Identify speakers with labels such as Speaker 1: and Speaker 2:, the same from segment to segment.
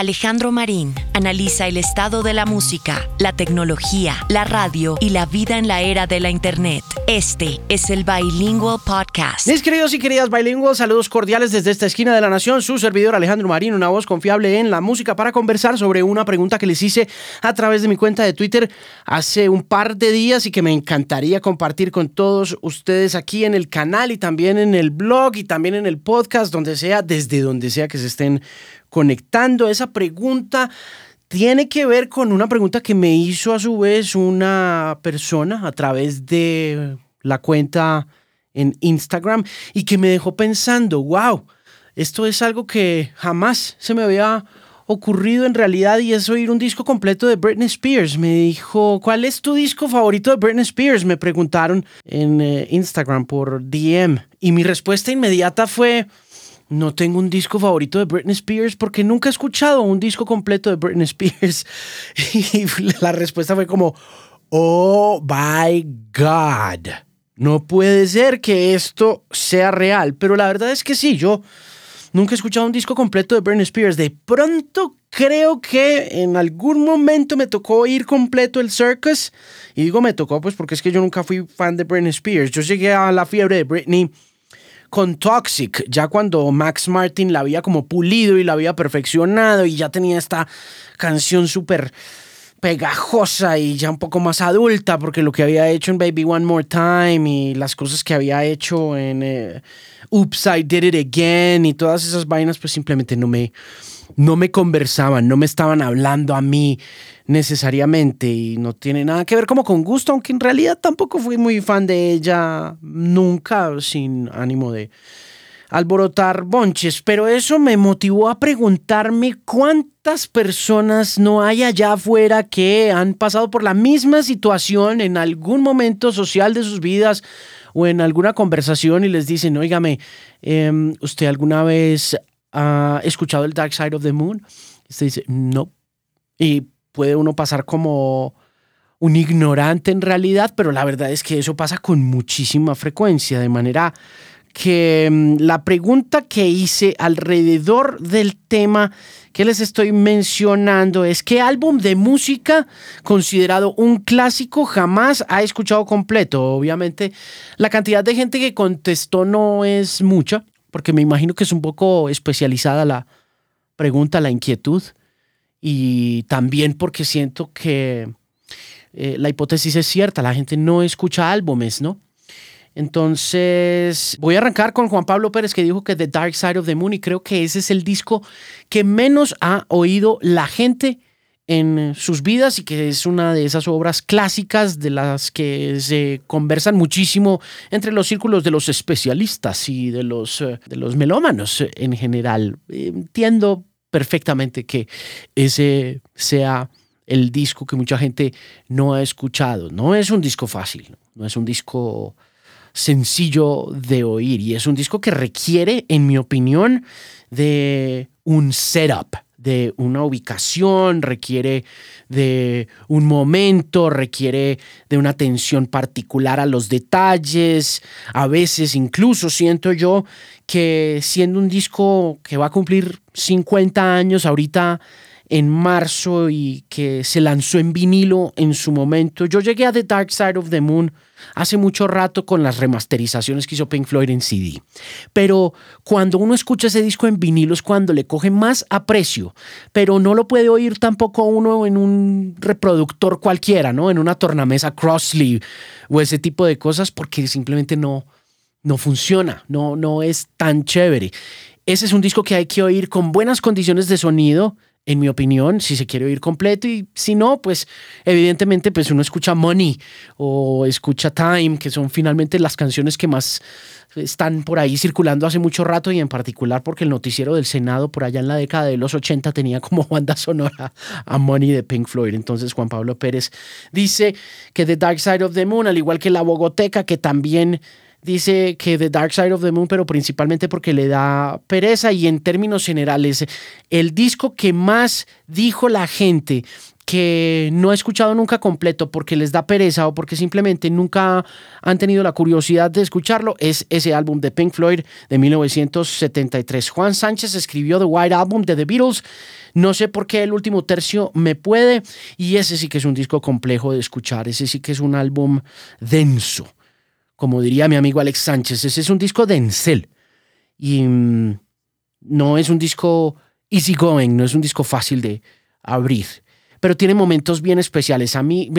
Speaker 1: Alejandro Marín analiza el estado de la música, la tecnología, la radio y la vida en la era de la Internet. Este es el Bilingual Podcast.
Speaker 2: Mis queridos y queridas bilingües, saludos cordiales desde esta esquina de la nación. Su servidor Alejandro Marín, una voz confiable en la música para conversar sobre una pregunta que les hice a través de mi cuenta de Twitter hace un par de días y que me encantaría compartir con todos ustedes aquí en el canal y también en el blog y también en el podcast, donde sea, desde donde sea que se estén conectando. Esa pregunta tiene que ver con una pregunta que me hizo a su vez una persona a través de la cuenta en Instagram y que me dejó pensando, wow, esto es algo que jamás se me había ocurrido en realidad y es oír un disco completo de Britney Spears. Me dijo, ¿cuál es tu disco favorito de Britney Spears? Me preguntaron en eh, Instagram por DM y mi respuesta inmediata fue, no tengo un disco favorito de Britney Spears porque nunca he escuchado un disco completo de Britney Spears. Y la respuesta fue como, oh my God, no puede ser que esto sea real. Pero la verdad es que sí, yo nunca he escuchado un disco completo de Britney Spears. De pronto creo que en algún momento me tocó ir completo el Circus. Y digo me tocó pues porque es que yo nunca fui fan de Britney Spears. Yo llegué a la fiebre de Britney con Toxic, ya cuando Max Martin la había como pulido y la había perfeccionado y ya tenía esta canción súper pegajosa y ya un poco más adulta, porque lo que había hecho en Baby One More Time y las cosas que había hecho en eh, Oops, I Did It Again y todas esas vainas, pues simplemente no me, no me conversaban, no me estaban hablando a mí necesariamente y no tiene nada que ver como con gusto, aunque en realidad tampoco fui muy fan de ella nunca sin ánimo de alborotar bonches, pero eso me motivó a preguntarme cuántas personas no hay allá afuera que han pasado por la misma situación en algún momento social de sus vidas o en alguna conversación y les dicen, oígame, em, ¿usted alguna vez ha escuchado el Dark Side of the Moon? Usted dice, no. Y puede uno pasar como un ignorante en realidad, pero la verdad es que eso pasa con muchísima frecuencia, de manera que mm, la pregunta que hice alrededor del tema que les estoy mencionando es qué álbum de música considerado un clásico jamás ha escuchado completo. Obviamente la cantidad de gente que contestó no es mucha, porque me imagino que es un poco especializada la pregunta, la inquietud y también porque siento que eh, la hipótesis es cierta, la gente no escucha álbumes, ¿no? Entonces, voy a arrancar con Juan Pablo Pérez que dijo que The Dark Side of the Moon y creo que ese es el disco que menos ha oído la gente en sus vidas y que es una de esas obras clásicas de las que se conversan muchísimo entre los círculos de los especialistas y de los, eh, de los melómanos en general. Entiendo perfectamente que ese sea el disco que mucha gente no ha escuchado. No es un disco fácil, no es un disco sencillo de oír y es un disco que requiere, en mi opinión, de un setup, de una ubicación, requiere de un momento, requiere de una atención particular a los detalles. A veces incluso siento yo que siendo un disco que va a cumplir 50 años ahorita en marzo y que se lanzó en vinilo en su momento. Yo llegué a The Dark Side of the Moon hace mucho rato con las remasterizaciones que hizo Pink Floyd en CD. Pero cuando uno escucha ese disco en vinilo es cuando le coge más aprecio, pero no lo puede oír tampoco uno en un reproductor cualquiera, ¿no? En una tornamesa Crossley o ese tipo de cosas porque simplemente no, no funciona, no, no es tan chévere. Ese es un disco que hay que oír con buenas condiciones de sonido, en mi opinión, si se quiere oír completo y si no, pues evidentemente pues uno escucha Money o escucha Time, que son finalmente las canciones que más están por ahí circulando hace mucho rato y en particular porque el noticiero del Senado por allá en la década de los 80 tenía como banda sonora a Money de Pink Floyd. Entonces Juan Pablo Pérez dice que The Dark Side of the Moon, al igual que la Bogoteca, que también dice que The Dark Side of the Moon, pero principalmente porque le da pereza y en términos generales, el disco que más dijo la gente que no ha escuchado nunca completo porque les da pereza o porque simplemente nunca han tenido la curiosidad de escucharlo es ese álbum de Pink Floyd de 1973. Juan Sánchez escribió The White Album de The Beatles No sé por qué el último tercio me puede y ese sí que es un disco complejo de escuchar, ese sí que es un álbum denso, como diría mi amigo Alex Sánchez, ese es un disco dencel y mm, no es un disco easy going, no es un disco fácil de abrir, pero tiene momentos bien especiales. A mí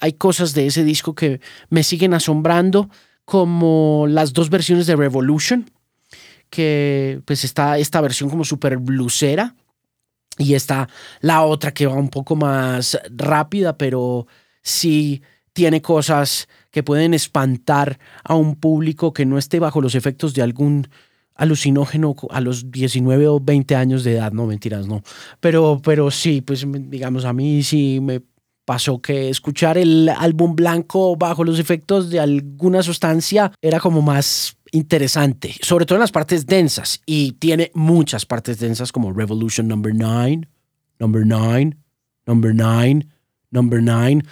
Speaker 2: hay cosas de ese disco que me siguen asombrando, como las dos versiones de Revolution, que pues está esta versión como súper blusera y está la otra que va un poco más rápida, pero sí tiene cosas que pueden espantar a un público que no esté bajo los efectos de algún alucinógeno a los 19 o 20 años de edad, no mentiras, no. Pero, pero sí, pues digamos, a mí sí me pasó que escuchar el álbum blanco bajo los efectos de alguna sustancia era como más interesante, sobre todo en las partes densas, y tiene muchas partes densas como Revolution Number 9, Number 9, Number 9, Number 9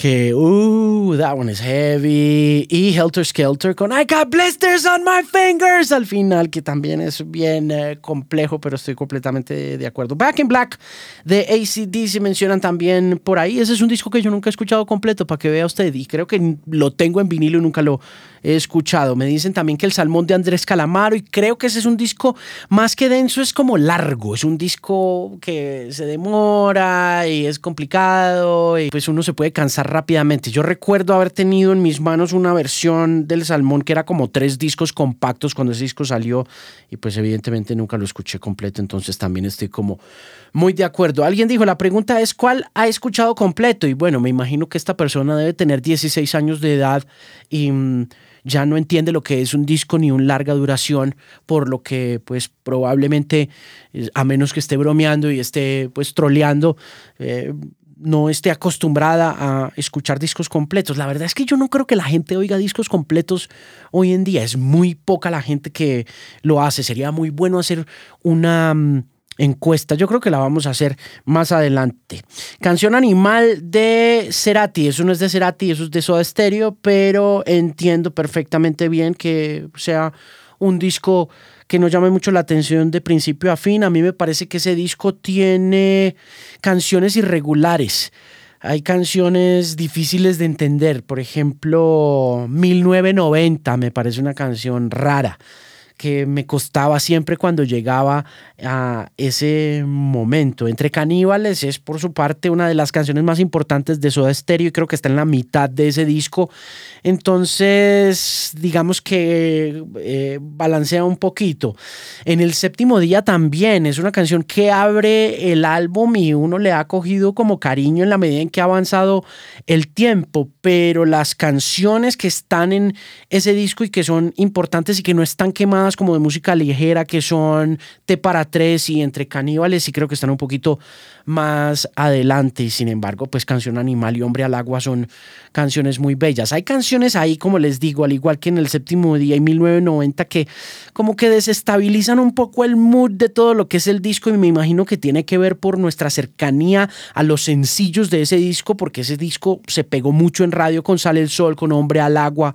Speaker 2: que, uh, that one is heavy. Y Helter Skelter con I got blisters on my fingers al final, que también es bien eh, complejo, pero estoy completamente de acuerdo. Back in Black de ACD mencionan también por ahí. Ese es un disco que yo nunca he escuchado completo, para que vea usted. Y creo que lo tengo en vinilo y nunca lo he escuchado. Me dicen también que el Salmón de Andrés Calamaro, y creo que ese es un disco más que denso, es como largo. Es un disco que se demora y es complicado, y pues uno se puede cansar rápidamente. Yo recuerdo haber tenido en mis manos una versión del Salmón que era como tres discos compactos cuando ese disco salió y pues evidentemente nunca lo escuché completo, entonces también estoy como muy de acuerdo. Alguien dijo, la pregunta es cuál ha escuchado completo y bueno, me imagino que esta persona debe tener 16 años de edad y mm, ya no entiende lo que es un disco ni un larga duración, por lo que pues probablemente, eh, a menos que esté bromeando y esté pues troleando, eh, no esté acostumbrada a escuchar discos completos. La verdad es que yo no creo que la gente oiga discos completos hoy en día. Es muy poca la gente que lo hace. Sería muy bueno hacer una mm, encuesta. Yo creo que la vamos a hacer más adelante. Canción Animal de Cerati. Eso no es de Cerati, eso es de Soda Stereo, pero entiendo perfectamente bien que sea un disco que no llame mucho la atención de principio a fin. A mí me parece que ese disco tiene canciones irregulares. Hay canciones difíciles de entender. Por ejemplo, 1990 me parece una canción rara que me costaba siempre cuando llegaba a ese momento. Entre Caníbales es por su parte una de las canciones más importantes de Soda Stereo y creo que está en la mitad de ese disco. Entonces, digamos que eh, balancea un poquito. En el séptimo día también es una canción que abre el álbum y uno le ha cogido como cariño en la medida en que ha avanzado el tiempo, pero las canciones que están en ese disco y que son importantes y que no están quemadas como de música ligera que son T para tres y Entre Caníbales y creo que están un poquito más adelante sin embargo pues Canción Animal y Hombre al Agua son canciones muy bellas. Hay canciones ahí como les digo, al igual que en el séptimo día y 1990 que como que desestabilizan un poco el mood de todo lo que es el disco y me imagino que tiene que ver por nuestra cercanía a los sencillos de ese disco porque ese disco se pegó mucho en radio con Sale el Sol, con Hombre al Agua,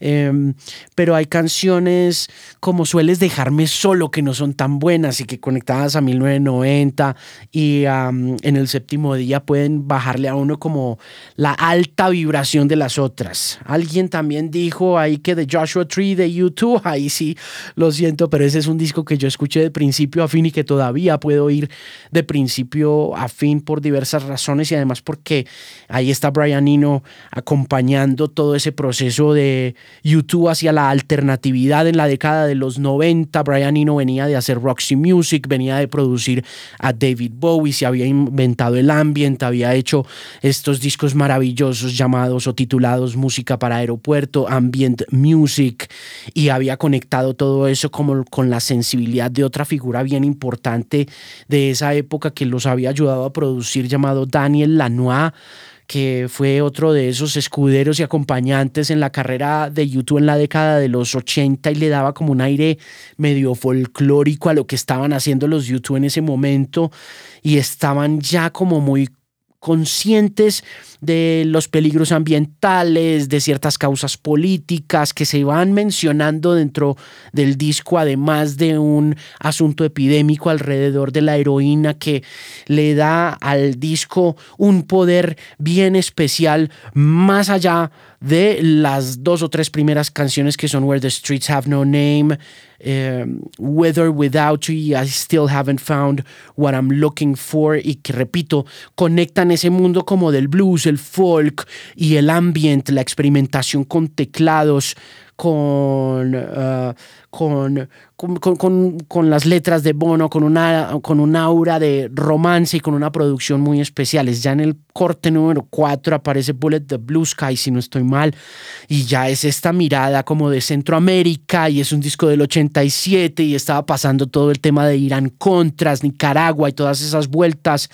Speaker 2: em, pero hay canciones como Sueles dejarme solo que no son tan buenas y que conectadas a 1990 y en el séptimo día pueden bajarle a uno como la alta vibración de las otras. Alguien también dijo ahí que de Joshua Tree de YouTube, ahí sí, lo siento, pero ese es un disco que yo escuché de principio a fin y que todavía puedo ir de principio a fin por diversas razones y además porque ahí está Brian Eno acompañando todo ese proceso de YouTube hacia la alternatividad en la década de los 90. Brian Eno venía de hacer Roxy Music, venía de producir a David Bowie, se había inventado el ambiente, había hecho estos discos maravillosos llamados o titulados Música para Aeropuerto, Ambient Music, y había conectado todo eso como con la sensibilidad de otra figura bien importante de esa época que los había ayudado a producir llamado Daniel Lanois que fue otro de esos escuderos y acompañantes en la carrera de YouTube en la década de los 80 y le daba como un aire medio folclórico a lo que estaban haciendo los YouTube en ese momento y estaban ya como muy conscientes de los peligros ambientales, de ciertas causas políticas que se van mencionando dentro del disco, además de un asunto epidémico alrededor de la heroína que le da al disco un poder bien especial más allá de las dos o tres primeras canciones que son Where the Streets Have No Name, With or Without You, I Still Haven't Found What I'm Looking For, y que repito, conectan ese mundo como del blues, el folk y el ambient, la experimentación con teclados, con, uh, con, con, con, las letras de Bono, con una, con un aura de romance y con una producción muy especiales. Ya en el corte número 4 aparece Bullet the Blue Sky, si no estoy mal, y ya es esta mirada como de Centroamérica y es un disco del 87 y estaba pasando todo el tema de Irán Contras, Nicaragua y todas esas vueltas,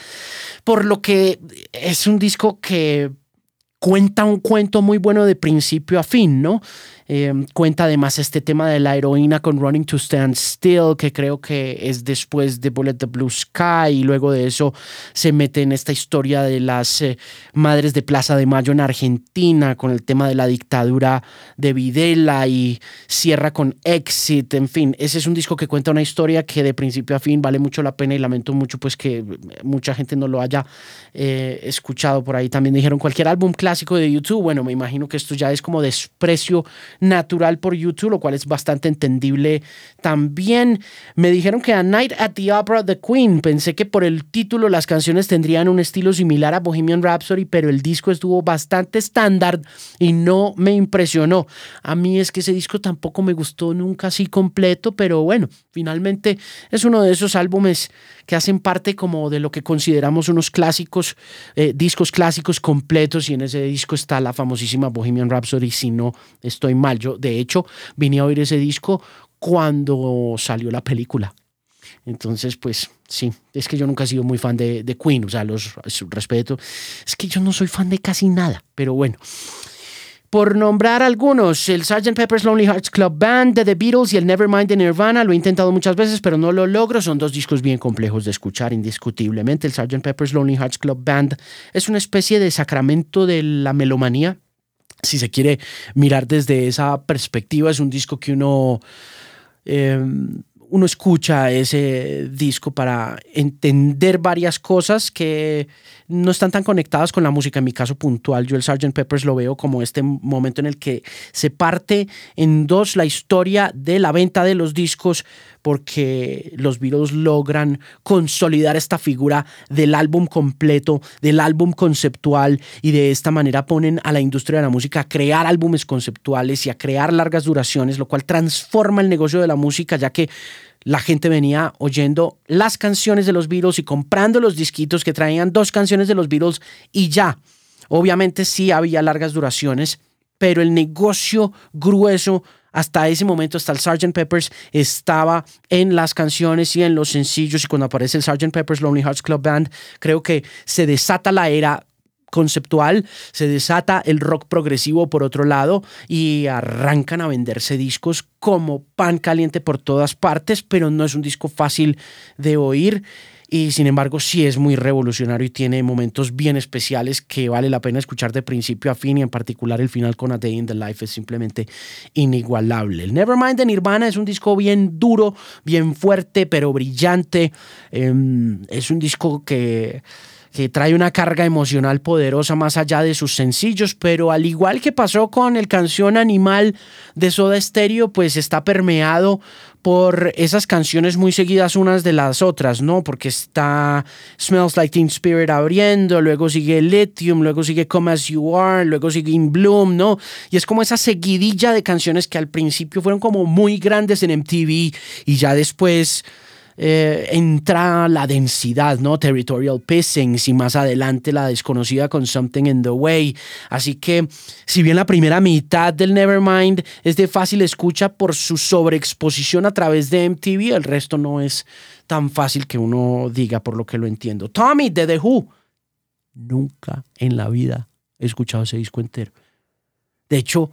Speaker 2: por lo que es un disco que cuenta un cuento muy bueno de principio a fin, ¿no? Em, cuenta además este tema de la heroína con Running to Stand Still, que creo que es después de Bullet the Blue Sky, y luego de eso se mete en esta historia de las eh, madres de Plaza de Mayo en Argentina, con el tema de la dictadura de Videla, y cierra con Exit, en fin, ese es un disco que cuenta una historia que de principio a fin vale mucho la pena y lamento mucho pues que mucha gente no lo haya eh, escuchado por ahí. También dijeron cualquier álbum clásico de YouTube, bueno, me imagino que esto ya es como desprecio natural por YouTube, lo cual es bastante entendible también. Me dijeron que A Night at the Opera The Queen, pensé que por el título las canciones tendrían un estilo similar a Bohemian Rhapsody, pero el disco estuvo bastante estándar y no me impresionó. A mí es que ese disco tampoco me gustó nunca así completo, pero bueno, finalmente es uno de esos álbumes que hacen parte como de lo que consideramos unos clásicos, eh, discos clásicos completos y en ese disco está la famosísima Bohemian Rhapsody, si no estoy mal. Yo, de hecho, vine a oír ese disco cuando salió la película. Entonces, pues sí, es que yo nunca he sido muy fan de, de Queen, o sea, los respeto. Es que yo no soy fan de casi nada, pero bueno. Por nombrar algunos, el Sgt. Pepper's Lonely Hearts Club Band de The Beatles y el Nevermind de Nirvana, lo he intentado muchas veces, pero no lo logro. Son dos discos bien complejos de escuchar, indiscutiblemente. El Sgt. Pepper's Lonely Hearts Club Band es una especie de sacramento de la melomanía. Si se quiere mirar desde esa perspectiva, es un disco que uno... Em, uno escucha ese disco para entender varias cosas que no están tan conectadas con la música. En mi caso puntual, yo el Sgt. Peppers lo veo como este momento en el que se parte en dos la historia de la venta de los discos porque los Beatles logran consolidar esta figura del álbum completo, del álbum conceptual y de esta manera ponen a la industria de la música a crear álbumes conceptuales y a crear largas duraciones, lo cual transforma el negocio de la música ya que la gente venía oyendo las canciones de los Beatles y comprando los disquitos que traían dos canciones de los Beatles y ya. Obviamente sí había largas duraciones, pero el negocio grueso hasta ese momento, hasta el Sgt. Peppers, estaba en las canciones y en los sencillos. Y cuando aparece el Sgt. Pepper's Lonely Hearts Club Band, creo que se desata la era conceptual, se desata el rock progresivo por otro lado y arrancan a venderse discos como pan caliente por todas partes, pero no es un disco fácil de oír y sin embargo sí es muy revolucionario y tiene momentos bien especiales que vale la pena escuchar de principio a fin y en particular el final con A Day in the Life es simplemente inigualable. El Nevermind de Nirvana es un disco bien duro, bien fuerte, pero brillante. Em, es un disco que que trae una carga emocional poderosa más allá de sus sencillos, pero al igual que pasó con el canción Animal de Soda Stereo, pues está permeado por esas canciones muy seguidas unas de las otras, ¿no? Porque está Smells Like Teen Spirit abriendo, luego sigue Lithium, luego sigue Come As You Are, luego sigue In Bloom, ¿no? Y es como esa seguidilla de canciones que al principio fueron como muy grandes en MTV y ya después eh, entra la densidad, ¿no? Territorial Pissings y más adelante la desconocida con Something in the Way. Así que, si bien la primera mitad del Nevermind es de fácil escucha por su sobreexposición a través de MTV, el resto no es tan fácil que uno diga por lo que lo entiendo. Tommy de The Who. Nunca en la vida he escuchado ese disco entero. De hecho,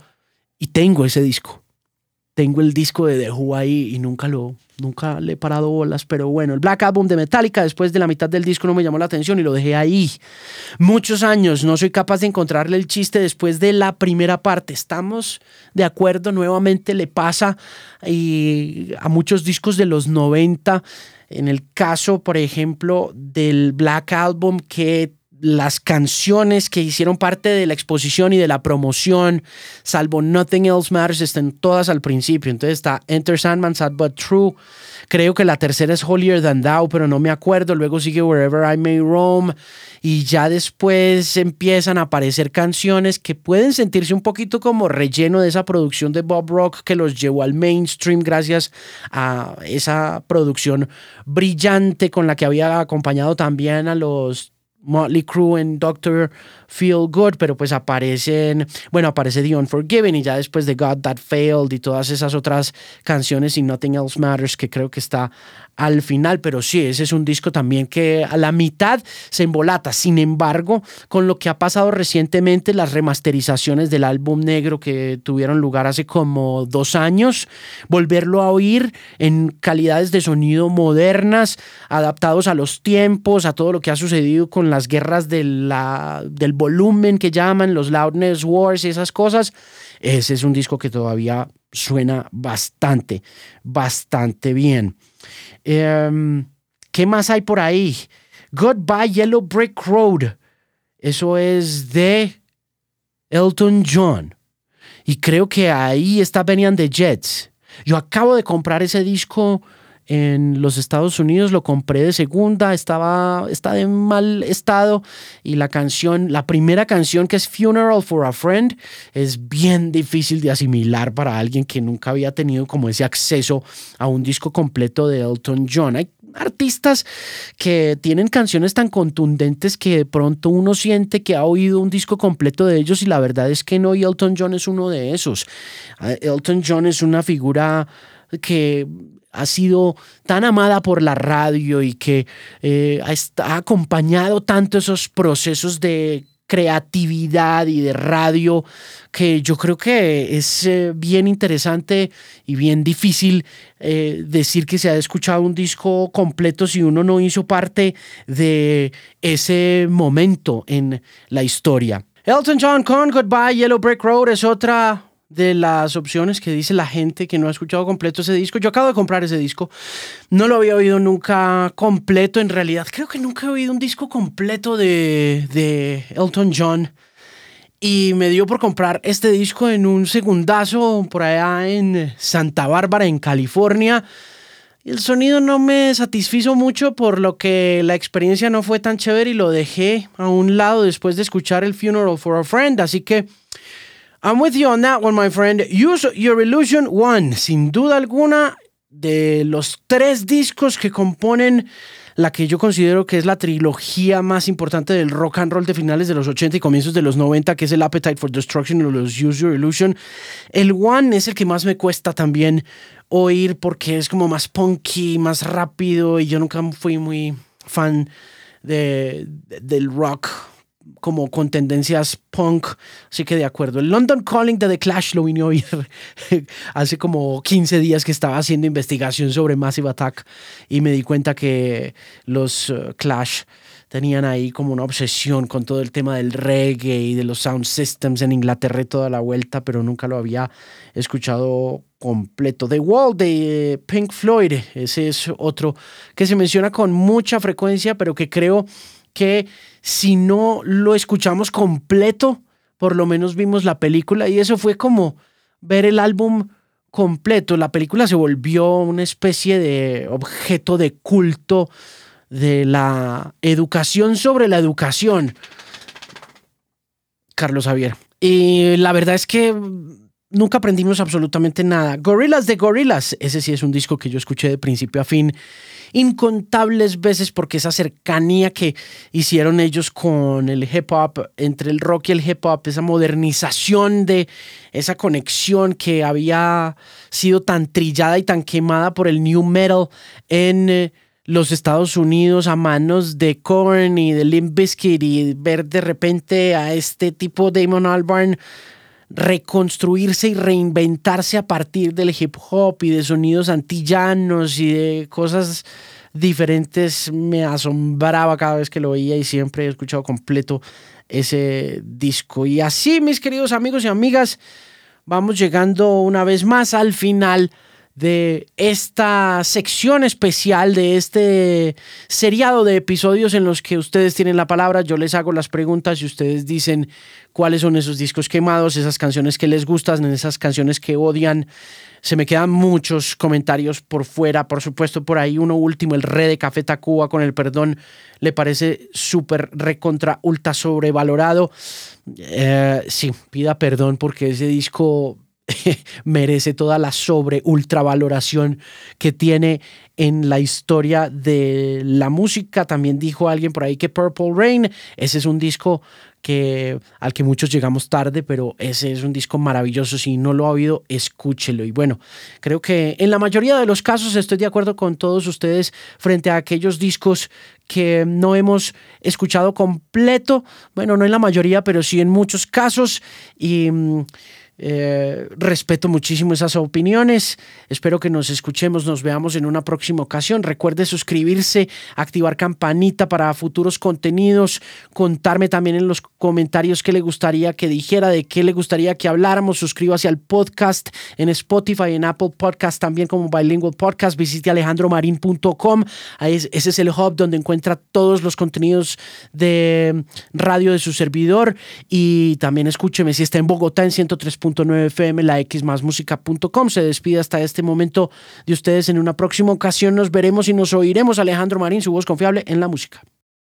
Speaker 2: y tengo ese disco. Tengo el disco de The Who ahí y nunca lo, nunca le he parado bolas, pero bueno, el Black Album de Metallica después de la mitad del disco no me llamó la atención y lo dejé ahí. Muchos años, no soy capaz de encontrarle el chiste después de la primera parte. Estamos de acuerdo, nuevamente le pasa y a muchos discos de los 90. En el caso, por ejemplo, del Black Album que las canciones que hicieron parte de la exposición y de la promoción, salvo Nothing Else Matters, están todas al principio. Entonces está Enter Sandman, Sad But True. Creo que la tercera es Holier Than Thou, pero no me acuerdo. Luego sigue Wherever I May Roam. Y ya después empiezan a aparecer canciones que pueden sentirse un poquito como relleno de esa producción de Bob Rock que los llevó al mainstream gracias a esa producción brillante con la que había acompañado también a los Motley Crue en Doctor Feel Good, pero pues aparecen, bueno, aparece The Unforgiven y ya después de God That Failed y todas esas otras canciones y Nothing Else Matters que creo que está al final, pero sí, ese es un disco también que a la mitad se embolata. Sin embargo, con lo que ha pasado recientemente, las remasterizaciones del álbum negro que tuvieron lugar hace como dos años, volverlo a oír en calidades de sonido modernas, adaptados a los tiempos, a todo lo que ha sucedido con las guerras del volumen que llaman, los loudness wars y esas cosas, ese es un disco que todavía suena bastante, bastante bien. Em, ¿Qué más hay por ahí? Goodbye Yellow Brick Road. Eso es de Elton John. Y creo que ahí está Benny and the Jets. Yo acabo de comprar ese disco en los Estados Unidos, lo compré de segunda, estaba, está en mal estado y la canción, la primera canción que es Funeral for a Friend, es bien difícil de asimilar para alguien que nunca había tenido como ese acceso a un disco completo de Elton John. Hay artistas que tienen canciones tan contundentes que de pronto uno siente que ha oído un disco completo de ellos y la verdad es que no, y Elton John es uno de esos. Ah, Elton John es una figura que ha sido tan amada por la radio y que eh, ha, acompañado tanto esos procesos de creatividad y de radio que yo creo que es eh, bien interesante y bien difícil eh, decir que se ha escuchado un disco completo si uno no hizo parte de ese momento en la historia. Elton John con Goodbye Yellow Brick Road es otra de las opciones que dice la gente que no ha escuchado completo ese disco. Yo acabo de comprar ese disco. No lo había oído nunca completo. En realidad, creo que nunca he oído un disco completo de, de Elton John. Y me dio por comprar este disco en un segundazo por allá en Santa Bárbara, en California. El sonido no me satisfizo mucho, por lo que la experiencia no fue tan chévere y lo dejé a un lado después de escuchar el Funeral for a Friend. Así que I'm with you on that one, my friend. Use Your Illusion One, sin duda alguna, de los tres discos que componen la que yo considero que es la trilogía más importante del rock and roll de finales de los 80 y comienzos de los 90, que es el Appetite for Destruction o los Use Your Illusion. El One es el que más me cuesta también oír porque es como más punky, más rápido y yo nunca fui muy fan de, del rock como con tendencias punk, así que de acuerdo. El London Calling de The Clash lo vine a oír hace como 15 días que estaba haciendo investigación sobre Massive Attack y me di cuenta que los uh, Clash tenían ahí como una obsesión con todo el tema del reggae y de los sound systems en Inglaterra y toda la vuelta, pero nunca lo había escuchado completo. The Wall de Pink Floyd, ese es otro que se menciona con mucha frecuencia, pero que creo que si no lo escuchamos completo, por lo menos vimos la película y eso fue como ver el álbum completo. La película se volvió una especie de objeto de culto de la educación sobre la educación. Carlos Javier. Y la verdad es que nunca aprendimos absolutamente nada. Gorillas de Gorillas, ese sí es un disco que yo escuché de principio a fin incontables veces porque esa cercanía que hicieron ellos con el hip hop, entre el rock y el hip hop, esa modernización de esa conexión que había sido tan trillada y tan quemada por el new metal en eh, los Estados Unidos a manos de Korn y de Limp Bizkit y ver de repente a este tipo Damon Albarn reconstruirse y reinventarse a partir del hip hop y de sonidos antillanos y de cosas diferentes me asombraba cada vez que lo veía y siempre he escuchado completo ese disco. Y así, mis queridos amigos y amigas, vamos llegando una vez más al final de esta sección especial, de este seriado de episodios en los que ustedes tienen la palabra, yo les hago las preguntas y ustedes dicen cuáles son esos discos quemados, esas canciones que les gustan, esas canciones que odian. Se me quedan muchos comentarios por fuera, por supuesto, por ahí uno último, el re de Café Tacuba, con el perdón, le parece súper recontra ultra sobrevalorado. Eh, sí, pida perdón porque ese disco merece toda la sobre ultravaloración que tiene en la historia de la música. También dijo alguien por ahí que Purple Rain, ese es un disco que al que muchos llegamos tarde, pero ese es un disco maravilloso. Si no lo ha oído, escúchelo. Y bueno, creo que en la mayoría de los casos estoy de acuerdo con todos ustedes frente a aquellos discos que no hemos escuchado completo. Bueno, no en la mayoría, pero sí en muchos casos. Y mm, eh, respeto muchísimo esas opiniones. Espero que nos escuchemos, nos veamos en una próxima ocasión. Recuerde suscribirse, activar campanita para futuros contenidos, contarme también en los comentarios qué le gustaría que dijera, de qué le gustaría que habláramos. Suscríbase al podcast en Spotify, en Apple Podcast, también como Bilingual Podcast. Visite alejandromarin.com. Ese es el hub donde encuentra todos los contenidos de radio de su servidor. Y también escúcheme si está en Bogotá en 103. 9 FM, la X más. Se despide hasta este momento de ustedes. En una próxima ocasión nos veremos y nos oiremos. Alejandro Marín, su voz confiable en la música.